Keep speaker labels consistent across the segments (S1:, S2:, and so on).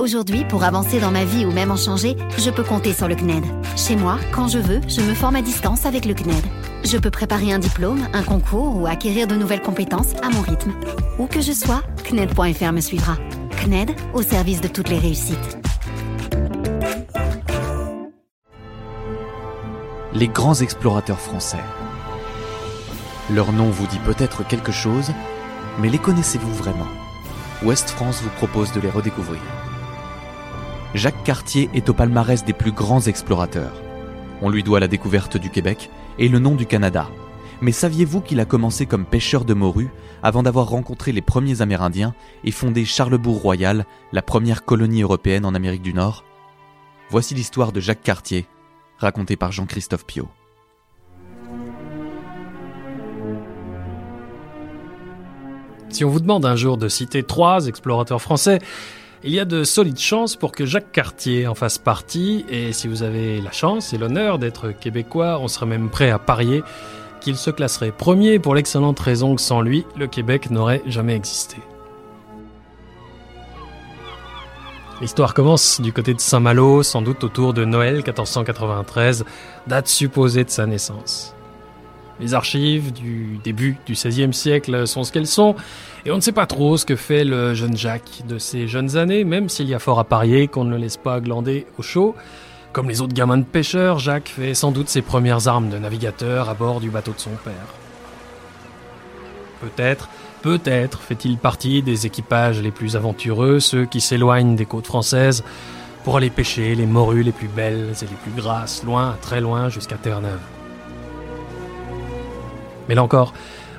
S1: Aujourd'hui, pour avancer dans ma vie ou même en changer, je peux compter sur le CNED. Chez moi, quand je veux, je me forme à distance avec le CNED. Je peux préparer un diplôme, un concours ou acquérir de nouvelles compétences à mon rythme. Où que je sois, CNED.fr me suivra. CNED, au service de toutes les réussites.
S2: Les grands explorateurs français. Leur nom vous dit peut-être quelque chose, mais les connaissez-vous vraiment? Ouest France vous propose de les redécouvrir. Jacques Cartier est au palmarès des plus grands explorateurs. On lui doit la découverte du Québec et le nom du Canada. Mais saviez-vous qu'il a commencé comme pêcheur de morue avant d'avoir rencontré les premiers Amérindiens et fondé Charlebourg-Royal, la première colonie européenne en Amérique du Nord? Voici l'histoire de Jacques Cartier, racontée par Jean-Christophe Piot.
S3: Si on vous demande un jour de citer trois explorateurs français, il y a de solides chances pour que Jacques Cartier en fasse partie, et si vous avez la chance et l'honneur d'être québécois, on serait même prêt à parier qu'il se classerait premier pour l'excellente raison que sans lui, le Québec n'aurait jamais existé. L'histoire commence du côté de Saint-Malo, sans doute autour de Noël 1493, date supposée de sa naissance. Les archives du début du XVIe siècle sont ce qu'elles sont, et on ne sait pas trop ce que fait le jeune Jacques de ses jeunes années, même s'il y a fort à parier qu'on ne le laisse pas glander au chaud. Comme les autres gamins de pêcheurs, Jacques fait sans doute ses premières armes de navigateur à bord du bateau de son père. Peut-être, peut-être fait-il partie des équipages les plus aventureux, ceux qui s'éloignent des côtes françaises pour aller pêcher les morues les plus belles et les plus grasses, loin, très loin, jusqu'à Terre-Neuve. Mais là encore,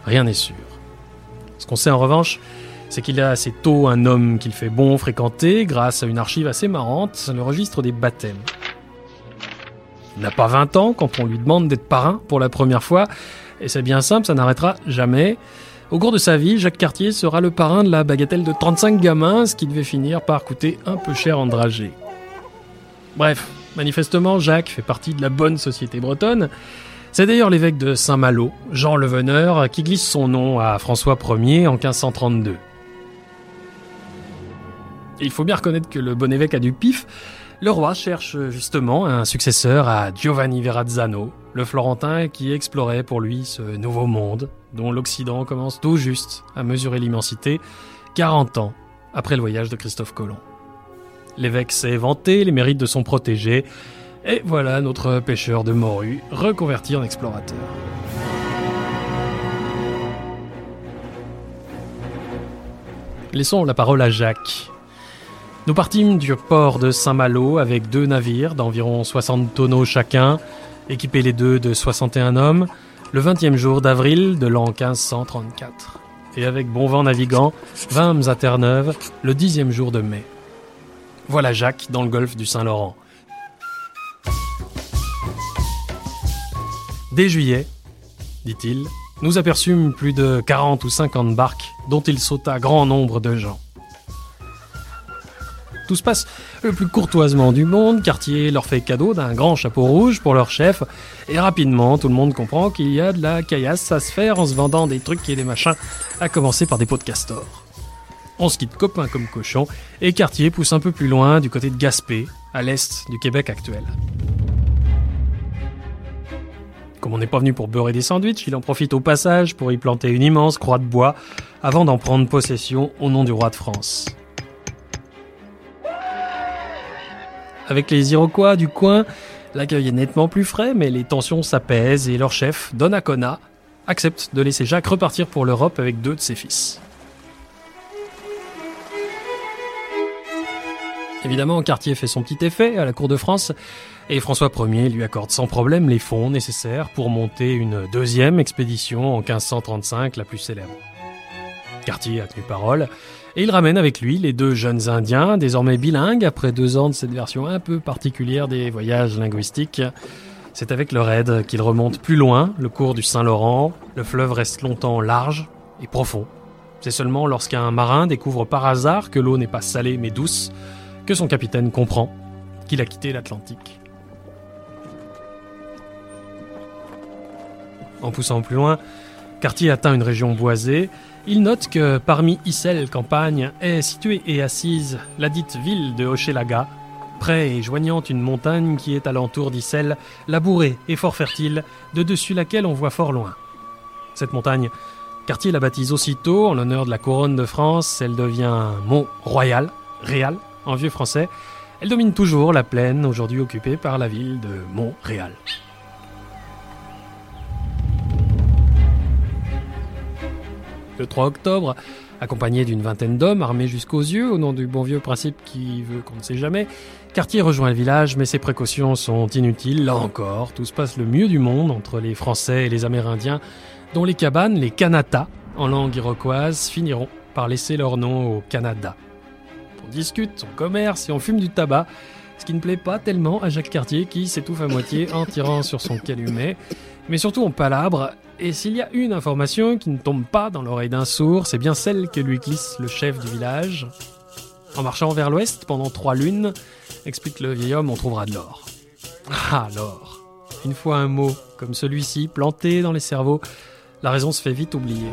S3: rien n'est sûr. Ce qu'on sait en revanche, c'est qu'il a assez tôt un homme qu'il fait bon fréquenter grâce à une archive assez marrante, le registre des baptêmes. Il n'a pas 20 ans quand on lui demande d'être parrain pour la première fois, et c'est bien simple, ça n'arrêtera jamais. Au cours de sa vie, Jacques Cartier sera le parrain de la bagatelle de 35 gamins, ce qui devait finir par coûter un peu cher en dragée. Bref, manifestement, Jacques fait partie de la bonne société bretonne, c'est d'ailleurs l'évêque de Saint-Malo, Jean le Veneur, qui glisse son nom à François Ier en 1532. il faut bien reconnaître que le bon évêque a du pif. Le roi cherche justement un successeur à Giovanni Verrazzano, le Florentin qui explorait pour lui ce nouveau monde, dont l'Occident commence tout juste à mesurer l'immensité, 40 ans après le voyage de Christophe Colomb. L'évêque s'est vanté les mérites de son protégé, et voilà notre pêcheur de morue reconverti en explorateur. Laissons la parole à Jacques. Nous partîmes du port de Saint-Malo avec deux navires d'environ 60 tonneaux chacun, équipés les deux de 61 hommes, le 20e jour d'avril de l'an 1534. Et avec bon vent navigant, vînmes à Terre-Neuve le dixième jour de mai. Voilà Jacques dans le golfe du Saint-Laurent. Dès juillet, dit-il, nous aperçûmes plus de 40 ou 50 barques dont il sauta grand nombre de gens. Tout se passe le plus courtoisement du monde, Cartier leur fait cadeau d'un grand chapeau rouge pour leur chef, et rapidement tout le monde comprend qu'il y a de la caillasse à se faire en se vendant des trucs et des machins, à commencer par des pots de castor. On se quitte copain comme cochon, et Cartier pousse un peu plus loin du côté de Gaspé, à l'est du Québec actuel. Comme on n'est pas venu pour beurrer des sandwichs, il en profite au passage pour y planter une immense croix de bois avant d'en prendre possession au nom du roi de France. Avec les Iroquois du coin, l'accueil est nettement plus frais, mais les tensions s'apaisent et leur chef, Donnacona, accepte de laisser Jacques repartir pour l'Europe avec deux de ses fils. Évidemment, Cartier fait son petit effet à la cour de France et François Ier lui accorde sans problème les fonds nécessaires pour monter une deuxième expédition en 1535, la plus célèbre. Cartier a tenu parole et il ramène avec lui les deux jeunes Indiens, désormais bilingues après deux ans de cette version un peu particulière des voyages linguistiques. C'est avec leur aide qu'il remonte plus loin le cours du Saint-Laurent. Le fleuve reste longtemps large et profond. C'est seulement lorsqu'un marin découvre par hasard que l'eau n'est pas salée mais douce que son capitaine comprend qu'il a quitté l'Atlantique. En poussant plus loin, Cartier atteint une région boisée il note que parmi Issel campagne est située et assise la dite ville de Hochelaga, près et joignant une montagne qui est alentour d'Issel, labourée et fort fertile, de dessus laquelle on voit fort loin. Cette montagne, Cartier la baptise aussitôt en l'honneur de la couronne de France, elle devient Mont Royal, Réal en vieux français. Elle domine toujours la plaine aujourd'hui occupée par la ville de Montréal. Le 3 octobre, accompagné d'une vingtaine d'hommes armés jusqu'aux yeux, au nom du bon vieux principe qui veut qu'on ne sait jamais, Cartier rejoint le village, mais ses précautions sont inutiles. Là encore, tout se passe le mieux du monde entre les Français et les Amérindiens, dont les cabanes, les Kanatas, en langue iroquoise, finiront par laisser leur nom au Canada. On discute, on commerce et on fume du tabac, ce qui ne plaît pas tellement à Jacques Cartier qui s'étouffe à moitié en tirant sur son calumet, mais surtout on palabre, et s'il y a une information qui ne tombe pas dans l'oreille d'un sourd, c'est bien celle que lui glisse le chef du village. En marchant vers l'ouest pendant trois lunes, explique le vieil homme, on trouvera de l'or. Ah, l'or. Une fois un mot comme celui-ci planté dans les cerveaux, la raison se fait vite oublier.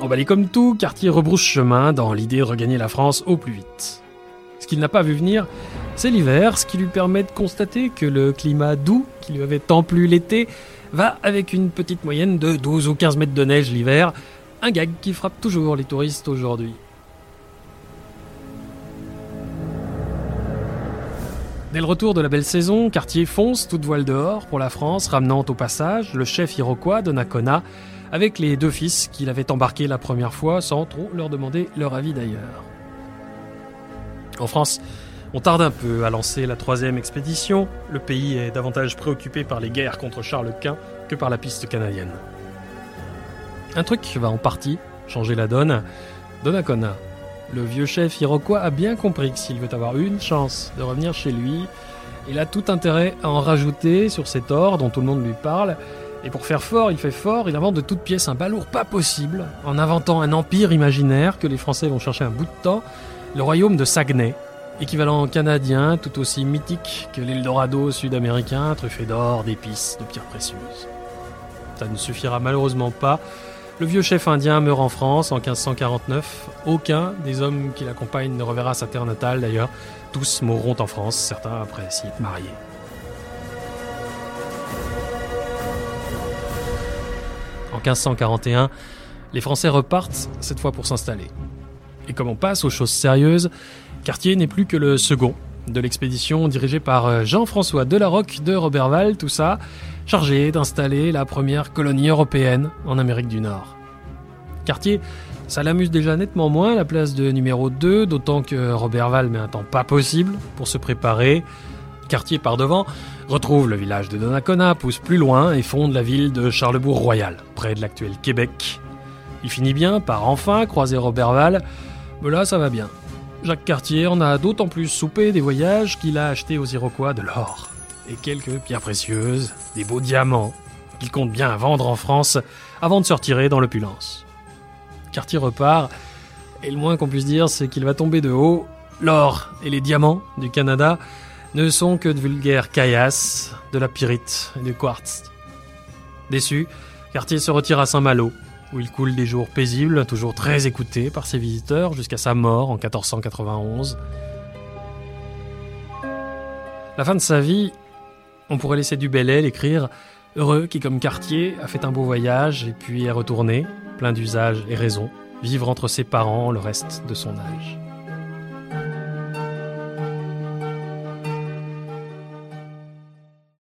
S3: Emballé comme tout, Cartier rebrousse chemin dans l'idée de regagner la France au plus vite. Ce qu'il n'a pas vu venir, c'est l'hiver, ce qui lui permet de constater que le climat doux, qui lui avait tant plu l'été, va avec une petite moyenne de 12 ou 15 mètres de neige l'hiver, un gag qui frappe toujours les touristes aujourd'hui. Dès le retour de la belle saison, Cartier fonce toute voile dehors pour la France, ramenant au passage le chef iroquois de Nakona avec les deux fils qu'il avait embarqués la première fois sans trop leur demander leur avis d'ailleurs. En France, on tarde un peu à lancer la troisième expédition. Le pays est davantage préoccupé par les guerres contre Charles Quint que par la piste canadienne. Un truc va en partie changer la donne. Donnacona, le vieux chef iroquois a bien compris que s'il veut avoir une chance de revenir chez lui, il a tout intérêt à en rajouter sur cet or dont tout le monde lui parle. Et pour faire fort, il fait fort, il invente de toutes pièces un balourd pas possible, en inventant un empire imaginaire que les Français vont chercher un bout de temps, le royaume de Saguenay, équivalent canadien tout aussi mythique que l'Eldorado sud-américain, truffé d'or, d'épices, de pierres précieuses. Ça ne suffira malheureusement pas le vieux chef indien meurt en France en 1549. Aucun des hommes qui l'accompagnent ne reverra sa terre natale d'ailleurs. Tous mourront en France, certains après s'y être mariés. 1541, les Français repartent, cette fois pour s'installer. Et comme on passe aux choses sérieuses, Cartier n'est plus que le second de l'expédition dirigée par Jean-François Delarocque de Roberval, tout ça, chargé d'installer la première colonie européenne en Amérique du Nord. Cartier, ça l'amuse déjà nettement moins la place de numéro 2, d'autant que Roberval met un temps pas possible pour se préparer. Cartier par devant, retrouve le village de Donnacona, pousse plus loin et fonde la ville de Charlebourg-Royal, près de l'actuel Québec. Il finit bien par enfin croiser Roberval, mais là ça va bien. Jacques Cartier en a d'autant plus soupé des voyages qu'il a acheté aux Iroquois de l'or et quelques pierres précieuses, des beaux diamants, qu'il compte bien vendre en France avant de se retirer dans l'opulence. Cartier repart, et le moins qu'on puisse dire, c'est qu'il va tomber de haut. L'or et les diamants du Canada ne sont que de vulgaires caillasses, de la pyrite et du quartz. Déçu, Cartier se retire à Saint-Malo, où il coule des jours paisibles, toujours très écouté par ses visiteurs, jusqu'à sa mort en 1491. La fin de sa vie on pourrait laisser du Bellel écrire Heureux qui, comme Cartier, a fait un beau voyage et puis est retourné, plein d'usages et raisons, vivre entre ses parents le reste de son âge.